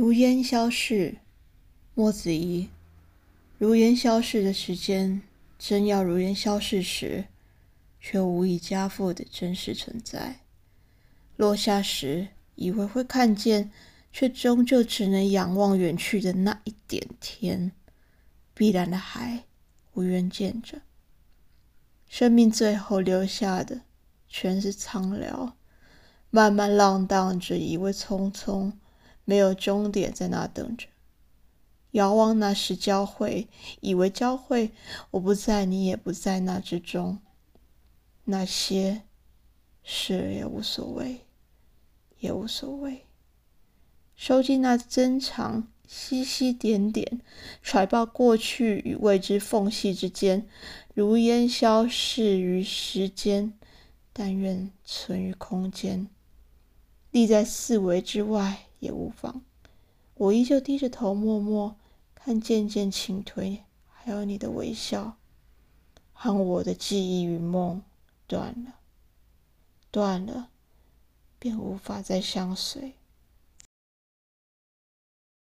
如烟消逝，莫子仪。如烟消逝的时间，真要如烟消逝时，却无以加复的真实存在。落下时，以为会看见，却终究只能仰望远去的那一点天。碧蓝的海，无缘见着。生命最后留下的，全是苍凉。慢慢浪荡着，以为匆匆。没有终点，在那等着。遥望那时交汇，以为交汇，我不在，你也不在那之中。那些是也无所谓，也无所谓。收集那珍藏，细细点点，揣抱过去与未知缝隙之间，如烟消逝于时间，但愿存于空间，立在四维之外。也无妨，我依旧低着头，默默看渐渐倾颓，还有你的微笑，和我的记忆与梦断了，断了，便无法再相随。